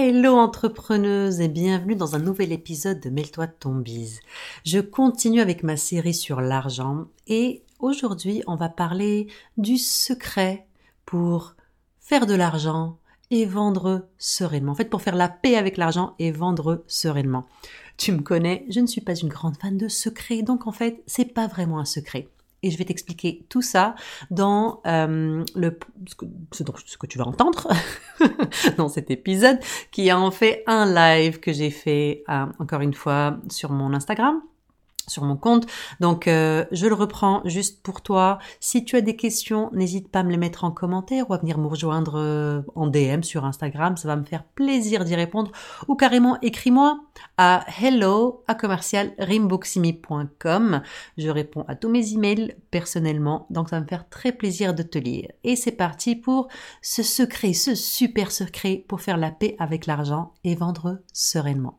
Hello entrepreneuse et bienvenue dans un nouvel épisode de Mêle-toi de ton bise. Je continue avec ma série sur l'argent et aujourd'hui on va parler du secret pour faire de l'argent et vendre sereinement. En fait pour faire la paix avec l'argent et vendre sereinement. Tu me connais, je ne suis pas une grande fan de secrets donc en fait c'est pas vraiment un secret et je vais t'expliquer tout ça dans euh, le ce que, ce que, tu vas entendre dans cet épisode, qui est en fait un live que j'ai fait euh, encore une fois sur mon Instagram sur mon compte. Donc euh, je le reprends juste pour toi. Si tu as des questions, n'hésite pas à me les mettre en commentaire ou à venir me rejoindre euh, en DM sur Instagram. Ça va me faire plaisir d'y répondre. Ou carrément écris-moi à hello à commercial Je réponds à tous mes emails personnellement. Donc ça va me faire très plaisir de te lire. Et c'est parti pour ce secret, ce super secret pour faire la paix avec l'argent et vendre sereinement.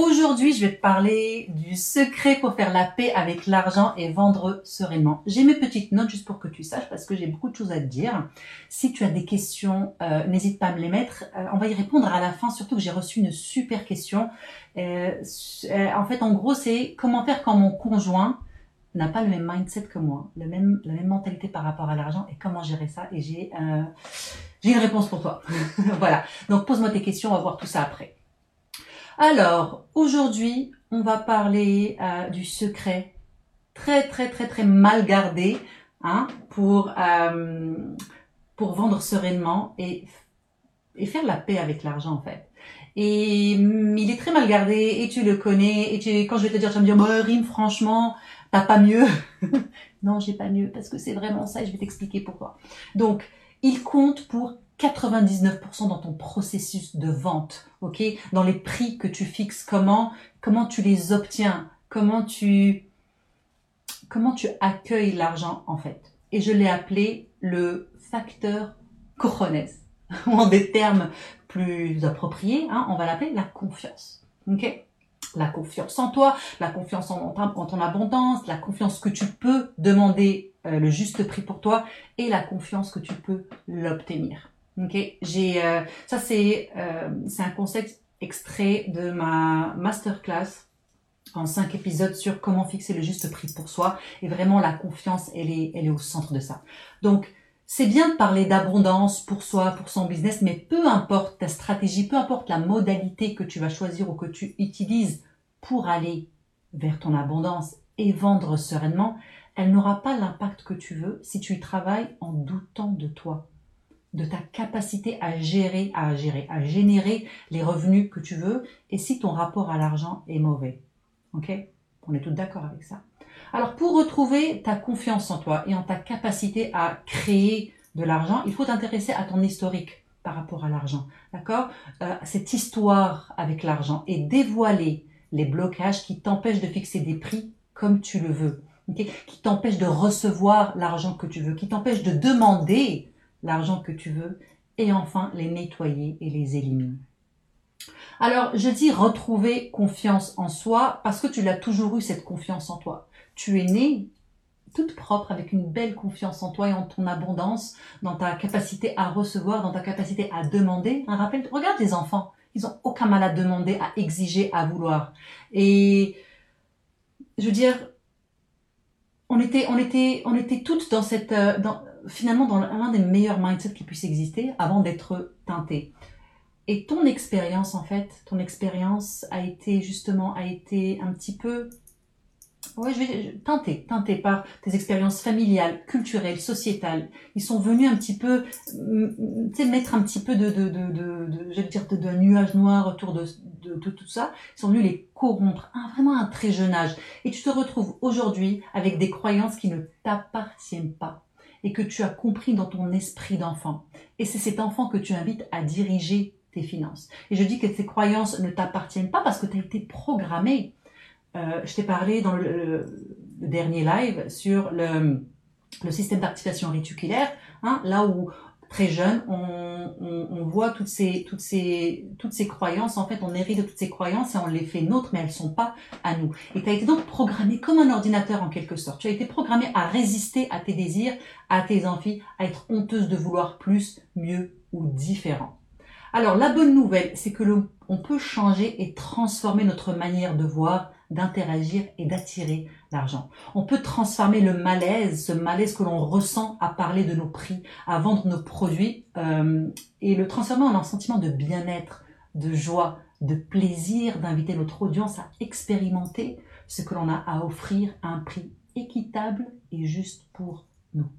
Aujourd'hui, je vais te parler du secret pour faire la paix avec l'argent et vendre sereinement. J'ai mes petites notes juste pour que tu saches parce que j'ai beaucoup de choses à te dire. Si tu as des questions, euh, n'hésite pas à me les mettre. Euh, on va y répondre à la fin, surtout que j'ai reçu une super question. Euh, en fait, en gros, c'est comment faire quand mon conjoint n'a pas le même mindset que moi, le même, la même mentalité par rapport à l'argent et comment gérer ça. Et j'ai j'ai une réponse pour toi. voilà. Donc pose-moi tes questions, on va voir tout ça après. Alors, aujourd'hui, on va parler euh, du secret très très très très mal gardé hein, pour, euh, pour vendre sereinement et, faire la paix avec l'argent en fait. Et mm, il est très mal gardé et tu le connais et quand je vais te dire, tu vas me dire, bah, Rime, franchement, t'as pas mieux. non, j'ai pas mieux parce que c'est vraiment ça et je vais t'expliquer pourquoi. Donc, il compte pour 99% dans ton processus de vente, ok? Dans les prix que tu fixes, comment comment tu les obtiens, comment tu comment tu accueilles l'argent en fait. Et je l'ai appelé le facteur cojones, ou en des termes plus appropriés, hein, on va l'appeler la confiance, ok? La confiance en toi, la confiance en, ton abondance, la confiance que tu peux demander euh, le juste prix pour toi et la confiance que tu peux l'obtenir. Ok, j'ai euh, ça c'est euh, c'est un concept extrait de ma masterclass en cinq épisodes sur comment fixer le juste prix pour soi et vraiment la confiance elle est elle est au centre de ça. Donc c'est bien de parler d'abondance pour soi, pour son business, mais peu importe ta stratégie, peu importe la modalité que tu vas choisir ou que tu utilises pour aller vers ton abondance et vendre sereinement, elle n'aura pas l'impact que tu veux si tu y travailles en doutant de toi de ta capacité à gérer, à gérer, à générer les revenus que tu veux et si ton rapport à l'argent est mauvais. Ok? On est tous d'accord avec ça. Alors pour retrouver ta confiance en toi et en ta capacité à créer de l'argent, il faut t'intéresser à ton historique par rapport à l'argent. D'accord? Euh, Cette histoire avec l'argent et dévoiler les blocages qui t'empêchent de fixer des prix comme tu le veux. qui t'empêchent de recevoir l'argent que tu veux, qui t'empêchent de demander l'argent que tu veux, et enfin les nettoyer et les éliminer. Alors, je dis retrouver confiance en soi parce que tu l'as toujours eu cette confiance en toi. Tu es né toute propre avec une belle confiance en toi et en ton abondance, dans ta capacité à recevoir, dans ta capacité à demander. Un rappel, regarde les enfants, ils ont aucun mal à demander, à exiger, à vouloir. Et je veux dire, on était, on était, on était toutes dans cette, euh, finalement dans l'un des meilleurs mindsets qui puisse exister avant d'être teinté. Et ton expérience, en fait, ton expérience a été justement, a été un petit peu, ouais, je vais teinté, teinté par tes expériences familiales, culturelles, sociétales. Ils sont venus un petit peu, tu sais, mettre un petit peu de, de, de, de, je vais dire, nuage noir autour de, tout ça. Ils sont venus les corrompre, à vraiment un très jeune âge. Et tu te retrouves aujourd'hui avec des croyances qui ne t'appartiennent pas et que tu as compris dans ton esprit d'enfant. Et c'est cet enfant que tu invites à diriger tes finances. Et je dis que ces croyances ne t'appartiennent pas parce que tu as été programmé. Euh, je t'ai parlé dans le, dernier live sur le système d'activation réticulaire, hein, là où très jeune, on, on, on, voit toutes ces, toutes, ces, toutes ces croyances, en fait, on hérite de toutes ces croyances et on les fait nôtres, mais elles sont pas à nous. Et tu as été donc programmé comme un ordinateur en quelque sorte. Tu as été programmé à résister à tes désirs, à tes envies, à être honteuse de vouloir plus, mieux ou différent. Alors, la bonne nouvelle, c'est que on peut changer et transformer notre manière de voir, d'interagir et d'attirer l'argent. On peut transformer le malaise, ce malaise que l'on ressent à parler de nos prix, à vendre nos produits, euh, et le transformer en un sentiment de bien-être, de joie, de plaisir, d'inviter notre audience à expérimenter ce que l'on a à offrir à un prix équitable et juste pour nous.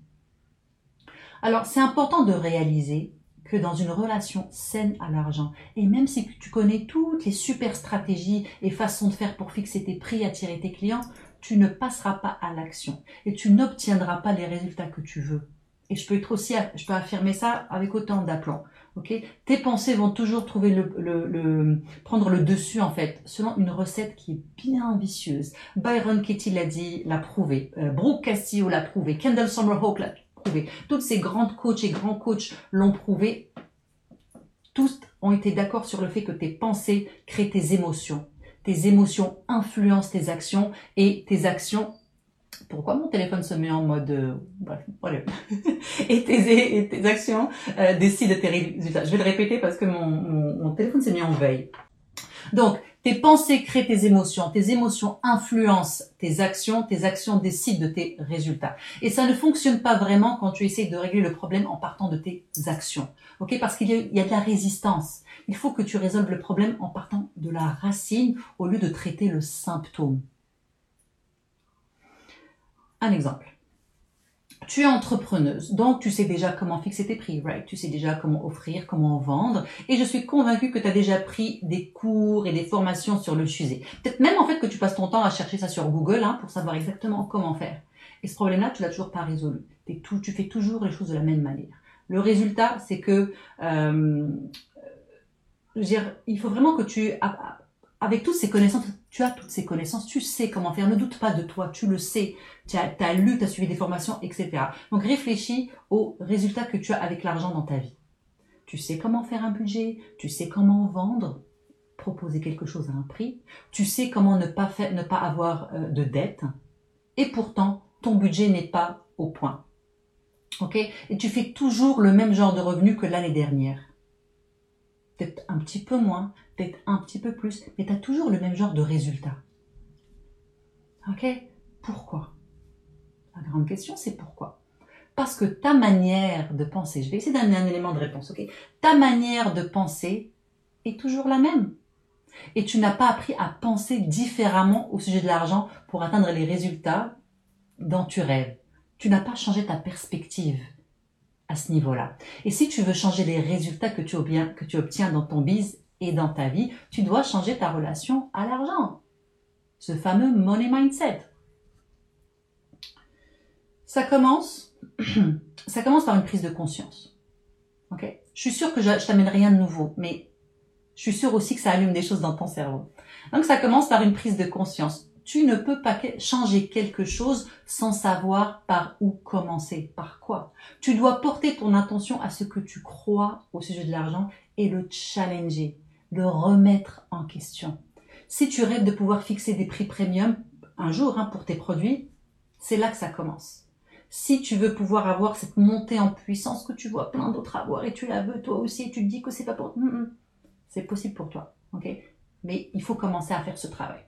Alors, c'est important de réaliser que dans une relation saine à l'argent, et même si tu connais toutes les super stratégies et façons de faire pour fixer tes prix, attirer tes clients, tu ne passeras pas à l'action et tu n'obtiendras pas les résultats que tu veux. Et je peux être aussi, je peux affirmer ça avec autant d'aplomb. Ok, tes pensées vont toujours trouver le, le, prendre le dessus en fait, selon une recette qui est bien ambitieuse. Byron Katie l'a dit, l'a prouvé. Euh, Brooke Castillo l'a prouvé. Kendall Summerhawk l'a Toutes ces grandes coachs et grands coachs l'ont prouvé. Tous ont été d'accord sur le fait que tes pensées créent tes émotions. Tes émotions influencent tes actions et tes actions pourquoi mon téléphone se met en mode euh, bref, et, tes, et tes actions euh, décident tes résultats. Je vais le répéter parce que mon, mon téléphone s'est mis en veille. Donc, tes pensées créent tes émotions, tes émotions influencent tes actions, tes actions décident de tes résultats. Et ça ne fonctionne pas vraiment quand tu essayes de régler le problème en partant de tes actions. Parce qu'il y, a de la résistance. Il faut que tu résolves le problème en partant de la racine au lieu de traiter le symptôme. Un exemple tu es entrepreneuse, donc tu sais déjà comment fixer tes prix, right? Tu sais déjà comment offrir, comment vendre, et je suis convaincue que tu as déjà pris des cours et des formations sur le sujet. Peut-être même en fait que tu passes ton temps à chercher ça sur Google hein, pour savoir exactement comment faire. Et ce problème-là, tu l'as toujours pas résolu. Tout, tu fais toujours les choses de la même manière. Le résultat, c'est que, euh, je veux dire, il faut vraiment que tu avec toutes ces connaissances, tu as toutes ces connaissances, tu sais comment faire, ne doute pas de toi, tu le sais, tu as, lu, tu as suivi des formations, etc. Donc réfléchis aux résultats que tu as avec l'argent dans ta vie. Tu sais comment faire un budget, tu sais comment vendre, proposer quelque chose à un prix, tu sais comment ne pas, ne pas avoir euh, de dette, et pourtant ton budget n'est pas au point. Ok? Et tu fais toujours le même genre de revenus que l'année dernière peut-être un petit peu moins, un petit peu plus, mais tu as toujours le même genre de résultat. Ok? Pourquoi? La grande question, c'est pourquoi? Parce que ta manière de penser, je vais essayer d'amener un élément de réponse, ok? Ta manière de penser est toujours la même. Et tu n'as pas appris à penser différemment au sujet de l'argent pour atteindre les résultats dont tu rêves. Tu n'as pas changé ta perspective à ce niveau-là. Et si tu veux changer les résultats que tu, obtiens, que tu obtiens dans ton biz et dans ta vie, tu dois changer ta relation à l'argent. Ce fameux money mindset. Ça commence, ça commence par une prise de conscience. Ok? Je suis sûre que je, je t'amène rien de nouveau, mais je suis sûre aussi que ça allume des choses dans ton cerveau. Donc ça commence par une prise de conscience tu ne peux pas changer quelque chose sans savoir par où commencer, par quoi? Tu dois porter ton attention à ce que tu crois au sujet de l'argent et le challenger, le remettre en question. Si tu rêves de pouvoir fixer des prix premium un jour hein, pour tes produits, c'est là que ça commence. Si tu veux pouvoir avoir cette montée en puissance que tu vois plein d'autres avoir et tu la veux toi aussi et tu te dis que c'est pas pour, c'est possible pour toi, ok? Mais il faut commencer à faire ce travail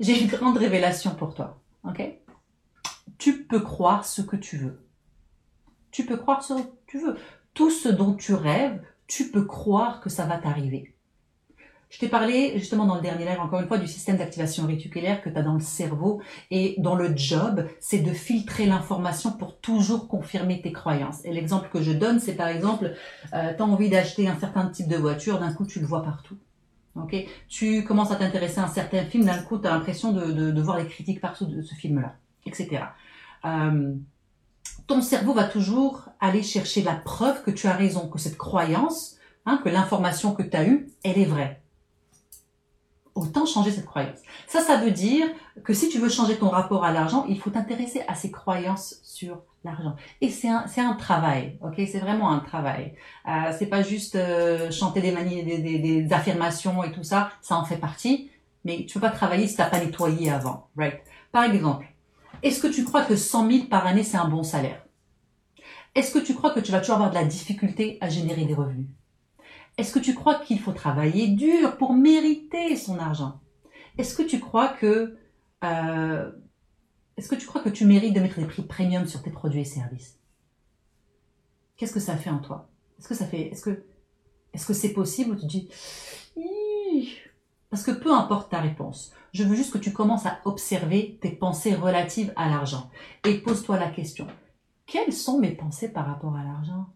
j'ai une grande révélation pour toi. Ok? Tu peux croire ce que tu veux. Tu peux croire ce que tu veux. Tout ce dont tu rêves, tu peux croire que ça va t'arriver. Je t'ai parlé justement dans le dernier live encore une fois du système d'activation réticulaire que tu as dans le cerveau et dont le job, c'est de filtrer l'information pour toujours confirmer tes croyances. Et l'exemple que je donne, c'est par exemple, euh, tu as envie d'acheter un certain type de voiture, d'un coup tu le vois partout. Tu commences à t'intéresser à un certain film, d'un coup, tu as l'impression de, voir les critiques partout de ce film-là, etc. ton cerveau va toujours aller chercher la preuve que tu as raison, que cette croyance, hein, que l'information que tu as eue, elle est vraie. autant changer cette croyance. Ça, ça veut dire que si tu veux changer ton rapport à l'argent, il faut t'intéresser à ces croyances sur l'argent. Et c'est un, c'est un travail, ok? C'est vraiment un travail. Euh, c'est pas juste euh, chanter des, manies, des, des, des, affirmations et tout ça, ça en fait partie. Mais tu peux pas travailler si t'as pas nettoyé avant, right? Par exemple, est-ce que tu crois que 100 000 par année c'est un bon salaire? Est-ce que tu crois que tu vas toujours avoir de la difficulté à générer des revenus? Est-ce que tu crois qu'il faut travailler dur pour mériter son argent? Est-ce que tu crois que euh, est-ce que tu crois que tu mérites de mettre des prix premium sur tes produits et services? Qu'est-ce que ça fait en toi? Est-ce que ça fait est-ce que est-ce que c'est possible? Ou tu dis parce que peu importe ta réponse, je veux juste que tu commences à observer tes pensées relatives à l'argent. Et pose-toi la question quelles sont mes pensées par rapport à l'argent?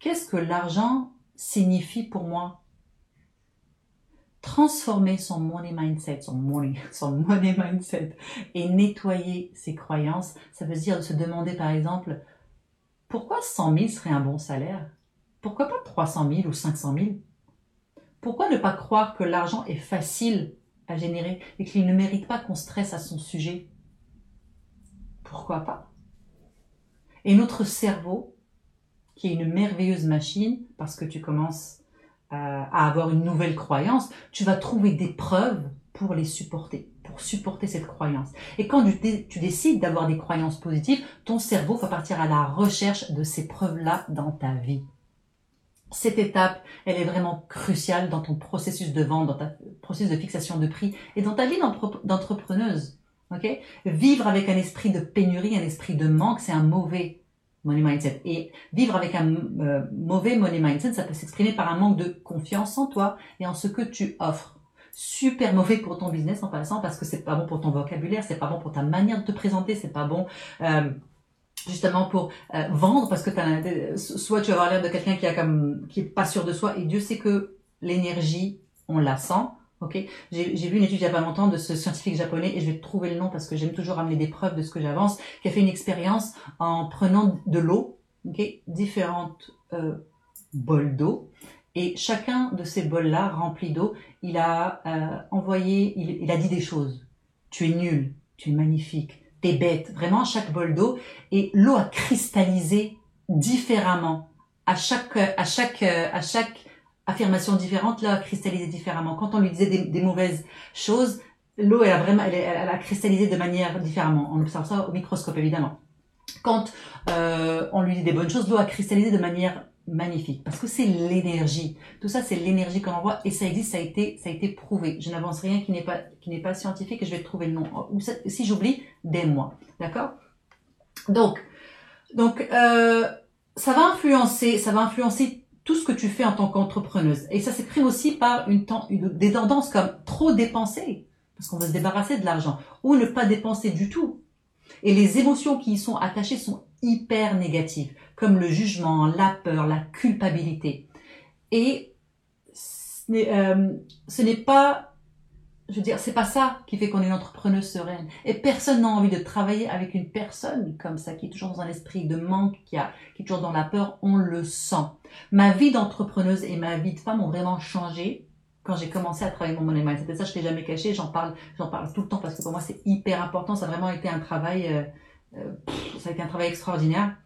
Qu'est-ce que l'argent signifie pour moi? Transformer son money mindset, son money, son money mindset et nettoyer ses croyances, ça veut dire de se demander par exemple pourquoi 100 000 serait un bon salaire? Pourquoi pas 300 000 ou 500 000 Pourquoi ne pas croire que l'argent est facile à générer et qu'il ne mérite pas qu'on stresse à son sujet? Pourquoi pas? Et notre cerveau qui est une merveilleuse machine, parce que tu commences euh, à avoir une nouvelle croyance, tu vas trouver des preuves pour les supporter, pour supporter cette croyance. Et quand tu, tu décides d'avoir des croyances positives, ton cerveau va partir à la recherche de ces preuves-là dans ta vie. Cette étape, elle est vraiment cruciale dans ton processus de vente, dans ta processus de fixation de prix et dans ta vie d'entrepreneuse. Vivre avec un esprit de pénurie, un esprit de manque, c'est un mauvais money mindset. Et vivre avec un euh, mauvais money mindset, ça peut s'exprimer par un manque de confiance en toi et en ce que tu offres. Super mauvais pour ton business en passant parce que c'est pas bon pour ton vocabulaire, c'est pas bon pour ta manière de te présenter, c'est pas bon. Euh, justement pour euh, vendre parce que as, soit tu vas avoir l'air de quelqu'un qui a est pas sûr de soi et Dieu sait que l'énergie on la sent Ok, j'ai vu une étude il y a pas longtemps de ce scientifique japonais et je vais trouver le nom parce que j'aime toujours amener des preuves de ce que j'avance, qui a fait une expérience en prenant de l'eau, différentes euh, bols d'eau et chacun de ces bols-là remplis d'eau, il a euh, envoyé, il, a dit des choses. Tu es nul, tu es magnifique, bête, vraiment chaque bol d'eau et l'eau a cristallisé différemment à chaque à chaque à chaque affirmations différentes, là, cristallisé différemment. Quand on lui disait des, mauvaises choses, l'eau, elle a vraiment, elle, elle, a cristallisé de manière différemment. On observe ça au microscope, évidemment. Quand euh, on lui dit des bonnes choses, l'eau a cristallisé de manière magnifique parce que c'est l'énergie. Tout ça, c'est l'énergie qu'on envoie et ça existe, ça a été, ça a été prouvé. Je n'avance rien qui n'est pas, qui n'est pas scientifique et je vais trouver le nom. Ou si j'oublie, des moi, d'accord? Donc, donc euh, ça va influencer, ça va influencer tout ce que tu fais en tant qu'entrepreneuse. Et ça s'exprime aussi par une, une, des tendances comme trop dépenser, parce qu'on veut se débarrasser de l'argent, ou ne pas dépenser du tout. Et les émotions qui y sont attachées sont hyper négatives, comme le jugement, la peur, la culpabilité. Et ce n'est euh, pas je veux dire, c'est pas ça qui fait qu'on est une entrepreneuse sereine. Et personne n'a envie de travailler avec une personne comme ça, qui est toujours dans un esprit de manque, qui, a, qui est toujours dans la peur. On le sent. Ma vie d'entrepreneuse et ma vie de femme ont vraiment changé quand j'ai commencé à travailler mon money mindset. Et ça, je l'ai jamais caché. J'en parle, j'en parle tout le temps parce que pour moi, c'est hyper important. Ça a vraiment été un travail, euh, euh, ça a été un travail extraordinaire.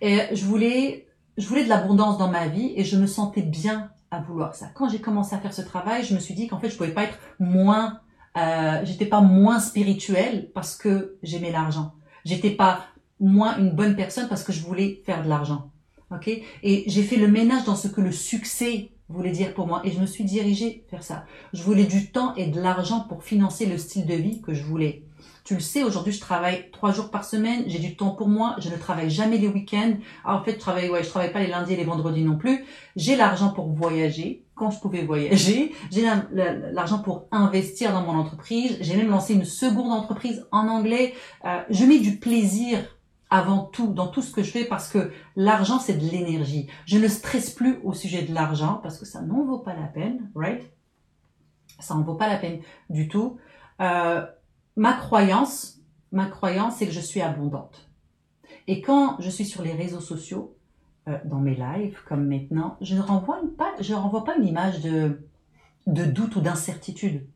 Et je voulais, je voulais de l'abondance dans ma vie et je me sentais bien à vouloir ça. Quand j'ai commencé à faire ce travail, je me suis dit qu'en fait, je pouvais pas être moins, euh, j'étais pas moins spirituelle parce que j'aimais l'argent. J'étais pas moins une bonne personne parce que je voulais faire de l'argent. Ok? Et j'ai fait le ménage dans ce que le succès voulait dire pour moi et je me suis dirigée vers ça. Je voulais du temps et de l'argent pour financer le style de vie que je voulais. Tu le sais, aujourd'hui, je travaille trois jours par semaine. J'ai du temps pour moi. Je ne travaille jamais les week-ends. Ah, en fait, je travaille, ouais, je travaille pas les lundis et les vendredis non plus. J'ai l'argent pour voyager quand je pouvais voyager. J'ai l'argent pour investir dans mon entreprise. J'ai même lancé une seconde entreprise en anglais. Euh, je mets du plaisir avant tout dans tout ce que je fais parce que l'argent c'est de l'énergie. Je ne stresse plus au sujet de l'argent parce que ça n'en vaut pas la peine, right? Ça n'en vaut pas la peine du tout. Euh, ma croyance, ma croyance, c'est que je suis abondante. Et quand je suis sur les réseaux sociaux, euh, dans mes lives, comme maintenant, je ne renvoie pas, une image de, doute ou d'incertitude.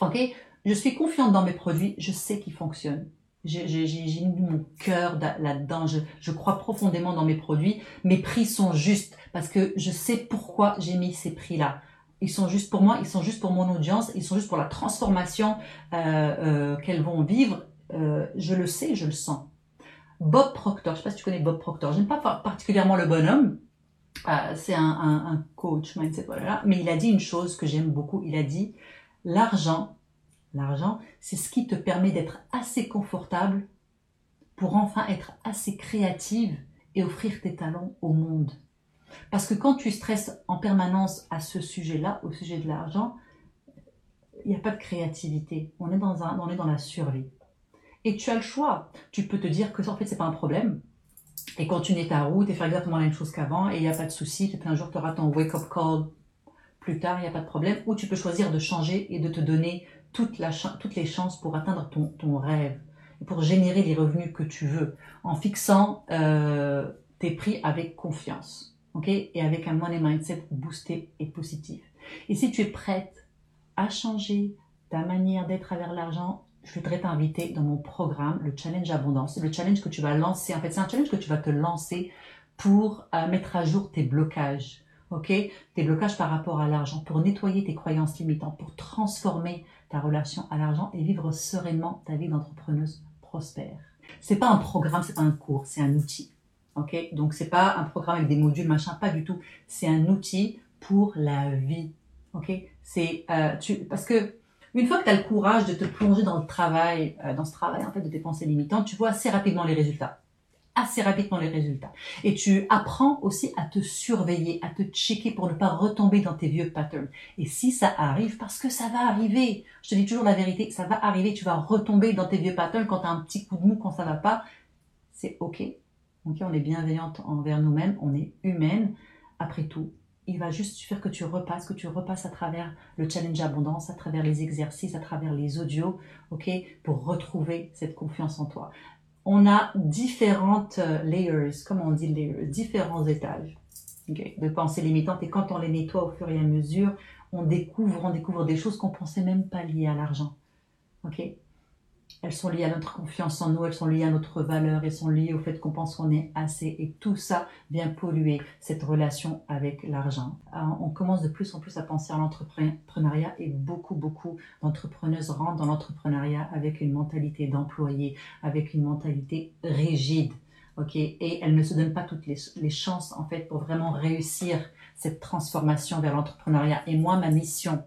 Ok? Je suis confiante dans mes produits, je sais qu'ils fonctionnent. J'ai mis mon cœur là-dedans, je crois profondément dans mes produits. Mes prix sont justes parce que je sais pourquoi j'ai mis ces prix-là. Ils sont juste pour moi, ils sont juste pour mon audience, ils sont juste pour la transformation euh, euh, qu'elles vont vivre. Euh, je le sais, je le sens. Bob Proctor, je ne sais pas si tu connais Bob Proctor, j'aime pas particulièrement le bonhomme, c'est un, coach mais il a dit une chose que j'aime beaucoup, il a dit, l'argent, l'argent, c'est ce qui te permet d'être assez confortable pour enfin être assez créative et offrir tes talents au monde. Parce que quand tu stresses en permanence à ce sujet-là, au sujet de l'argent, il n'y a pas de créativité. On est, dans un, on est dans la survie. Et tu as le choix. Tu peux te dire que en fait, c'est pas un problème. Et continuer ta route et faire exactement la même chose qu'avant et il n'y a pas de souci. Peut-être un jour, tu auras ton wake-up call plus tard, il n'y a pas de problème. Ou tu peux choisir de changer et de te donner toutes les chances pour atteindre ton, rêve, pour générer les revenus que tu veux, en fixant euh, tes prix avec confiance ok? Et avec un money mindset boosté et positif. Et si tu es prête à changer ta manière d'être travers l'argent, je voudrais t'inviter dans mon programme, le Challenge Abondance. Le challenge que tu vas lancer, en fait, c'est un challenge que tu vas te lancer pour euh, mettre à jour tes blocages. Ok, tes blocages par rapport à l'argent, pour nettoyer tes croyances limitantes, pour transformer ta relation à l'argent et vivre sereinement ta vie d'entrepreneuse prospère. C'est pas un programme, c'est pas un cours, c'est un outil. Ok, donc c'est pas un programme avec des modules machin, pas du tout. C'est un outil pour la vie. Ok, c'est euh, parce que une fois que tu as le courage de te plonger dans le travail, euh, dans ce travail en fait de tes pensées limitantes, tu vois assez rapidement les résultats. Assez rapidement les résultats. Et tu apprends aussi à te surveiller, à te checker pour ne pas retomber dans tes vieux patterns. Et si ça arrive, parce que ça va arriver, je te dis toujours la vérité, ça va arriver, tu vas retomber dans tes vieux patterns quand tu as un petit coup de mou, quand ça va pas, c'est ok, On est bienveillante envers nous-mêmes, on est humaine. Après tout, il va juste suffire que tu repasses, que tu repasses à travers le challenge abondance, à travers les exercices, à travers les audios, ok, pour retrouver cette confiance en toi. On a différentes euh, layers, comme on dit layers, différents étages de pensée limitante et quand on les nettoie au fur et à mesure, on découvre, on découvre des choses qu'on pensait même pas liées à l'argent. Ok, elles sont liées à notre confiance en nous, elles sont liées à notre valeur, elles sont liées au fait qu'on pense qu'on est assez. Et tout ça vient polluer cette relation avec l'argent. On commence de plus en plus à penser à l'entrepreneuriat et beaucoup, beaucoup d'entrepreneuses rentrent dans l'entrepreneuriat avec une mentalité d'employé, avec une mentalité rigide. et elles ne se donnent pas toutes les, les chances, en fait, pour vraiment réussir cette transformation vers l'entrepreneuriat. Et moi, ma mission,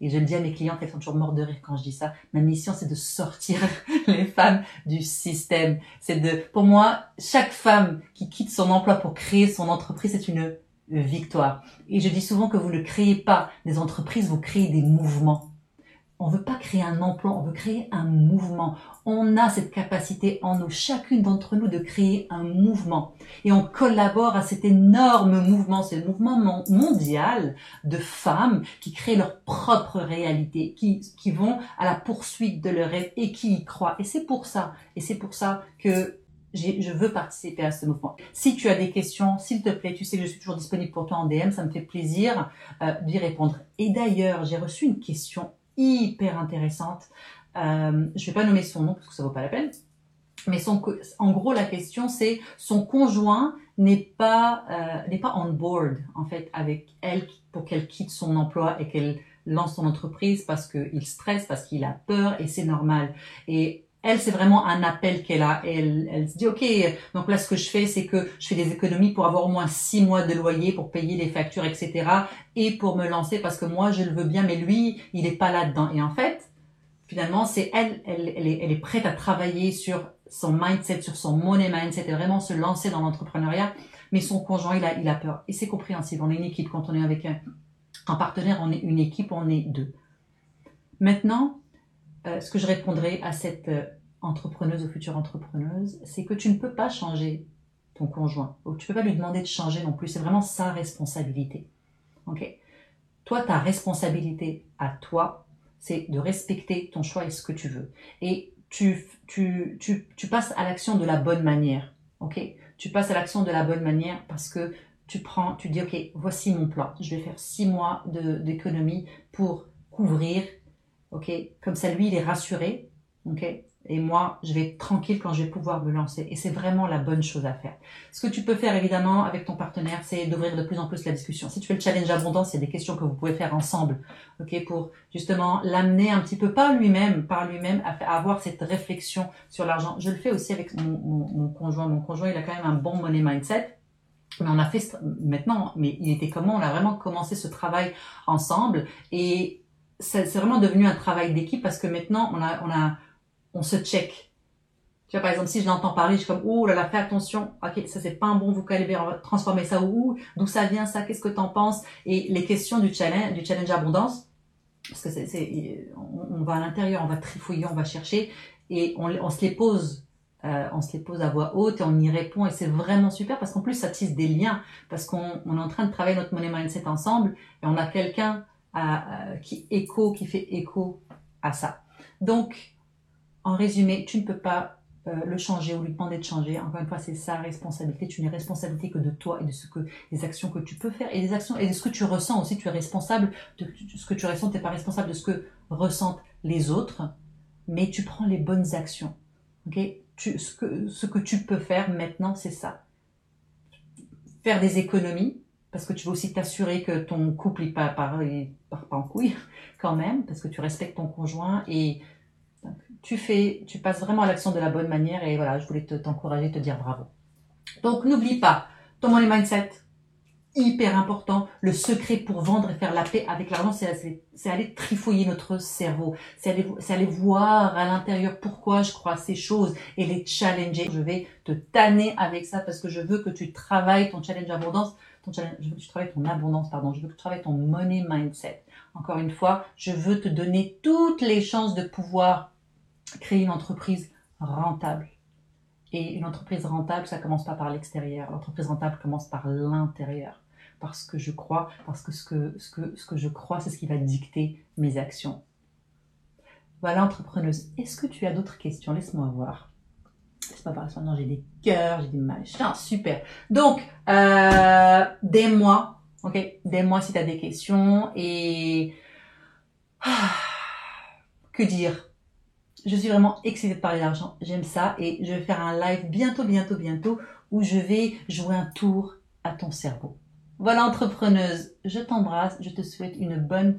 et je le dis à mes clientes, elles sont toujours mortes de rire quand je dis ça. Ma mission, c'est de sortir les femmes du système. C'est de, pour moi, chaque femme qui quitte son emploi pour créer son entreprise, c'est une victoire. Et je dis souvent que vous ne créez pas des entreprises, vous créez des mouvements. On veut pas créer un emploi, on veut créer un mouvement. On a cette capacité en nous, chacune d'entre nous, de créer un mouvement. Et on collabore à cet énorme mouvement, ce mouvement mondial de femmes qui créent leur propre réalité, qui, qui vont à la poursuite de leur rêve et qui y croient. Et c'est pour ça, et c'est pour ça que je veux participer à ce mouvement. Si tu as des questions, s'il te plaît, tu sais que je suis toujours disponible pour toi en DM, ça me fait plaisir euh, d'y répondre. Et d'ailleurs, j'ai reçu une question hyper intéressante. Euh, je vais pas nommer son nom parce que ça vaut pas la peine. Mais son, en gros, la question c'est son conjoint n'est pas euh, n'est pas on board en fait avec elle pour qu'elle quitte son emploi et qu'elle lance son entreprise parce qu'il stresse, parce qu'il a peur et c'est normal. Et elle, c'est vraiment un appel qu'elle a. Elle, elle se dit, OK, donc là, ce que je fais, c'est que je fais des économies pour avoir au moins six mois de loyer, pour payer les factures, etc. Et pour me lancer parce que moi, je le veux bien, mais lui, il n'est pas là-dedans. Et en fait, finalement, c'est elle, elle, elle, est, elle est prête à travailler sur son mindset, sur son money mindset et vraiment se lancer dans l'entrepreneuriat. Mais son conjoint, il a, il a peur. Et c'est compréhensible. On est une équipe. Quand on est avec un, un partenaire, on est une équipe, on est deux. Maintenant, euh, ce que je répondrai à cette euh, entrepreneuse ou future entrepreneuse, c'est que tu ne peux pas changer ton conjoint. Ou tu peux pas lui demander de changer non plus. C'est vraiment sa responsabilité. Ok? Toi, ta responsabilité à toi, c'est de respecter ton choix et ce que tu veux. Et tu, tu, tu, tu passes à l'action de la bonne manière. Ok? Tu passes à l'action de la bonne manière parce que tu prends, tu dis, OK, voici mon plan. Je vais faire six mois d'économie pour couvrir. OK, comme ça, lui, il est rassuré. OK, et moi, je vais être tranquille quand je vais pouvoir me lancer. Et c'est vraiment la bonne chose à faire. Ce que tu peux faire, évidemment, avec ton partenaire, c'est d'ouvrir de plus en plus la discussion. Si tu fais le challenge abondance, il y a des questions que vous pouvez faire ensemble, ok, pour justement l'amener un petit peu, pas lui-même, par lui-même, à, avoir cette réflexion sur l'argent. Je le fais aussi avec mon, mon conjoint. Mon conjoint, il a quand même un bon money mindset. Mais on a fait maintenant, mais il était comment? On a vraiment commencé ce travail ensemble et c'est vraiment devenu un travail d'équipe parce que maintenant on a, on a, on se check. Tu vois, par exemple, si je l'entends parler, je suis comme, oh là là, fais attention, ok, ça c'est pas un bon vocabulaire, on va transformer ça où, d'où ça vient ça, qu'est-ce que t'en penses? Et les questions du challenge, du challenge abondance, parce que c'est, on, va à l'intérieur, on va trifouiller, on va chercher, et on, on se les pose euh, on se les pose à voix haute et on y répond et c'est vraiment super parce qu'en plus ça tisse des liens parce qu'on on est en train de travailler notre money mindset ensemble et on a quelqu'un qui écho qui fait écho à ça donc en résumé, tu ne peux pas euh, le changer ou lui demander de changer. Encore une fois, c'est sa responsabilité. Tu n'es responsabilité que de toi et de ce que des actions que tu peux faire et des actions et de ce que tu ressens aussi. Tu es responsable de ce que tu ressens. Tu n'es pas responsable de ce que ressentent les autres, mais tu prends les bonnes actions. Ok? Ce, que, ce que tu peux faire maintenant, c'est ça. Faire des économies, parce que tu veux aussi t'assurer que ton couple part, part pas en couille quand même, parce que tu respectes ton conjoint et tu fais, tu passes vraiment à l'action de la bonne manière et voilà, je voulais t'encourager, te, te dire bravo. Donc n'oublie pas, ton money mindset, hyper important. Le secret pour vendre et faire la paix avec l'argent, c'est aller trifouiller notre cerveau. C'est aller, aller voir à l'intérieur pourquoi je crois ces choses et les challenger. Je vais te tanner avec ça parce que je veux que tu travailles ton challenge abondance, ton challenge, je veux que tu travailles ton abondance, pardon. Je veux que tu travailles ton money mindset. Encore une fois, je veux te donner toutes les chances de pouvoir créer une entreprise rentable. Et une entreprise rentable, ça commence pas par l'extérieur. L'entreprise rentable commence par l'intérieur. Parce que je crois, parce que ce que, ce que, ce que je crois, c'est ce qui va dicter mes actions. Voilà, entrepreneuse. Est-ce que tu as d'autres questions? Laisse-moi voir. Laisse-moi voir. Non, j'ai des cœurs, j'ai des machins. Super. Donc, euh, des mois. Ok Des mois si tu as des questions. Et... Ah, que dire? Je suis vraiment excitée de parler d'argent. J'aime ça et je vais faire un live bientôt, bientôt, bientôt où je vais jouer un tour à ton cerveau. Voilà, entrepreneuse, je t'embrasse. Je te souhaite une bonne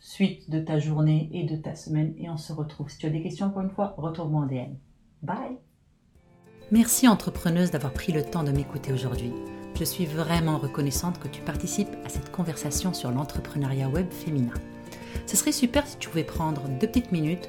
suite de ta journée et de ta semaine et on se retrouve. Si tu as des questions encore une fois, retrouve-moi en DM. Bye. Merci entrepreneuse d'avoir pris le temps de m'écouter aujourd'hui. Je suis vraiment reconnaissante que tu participes à cette conversation sur l'entrepreneuriat web féminin. Ce serait super si tu pouvais prendre deux petites minutes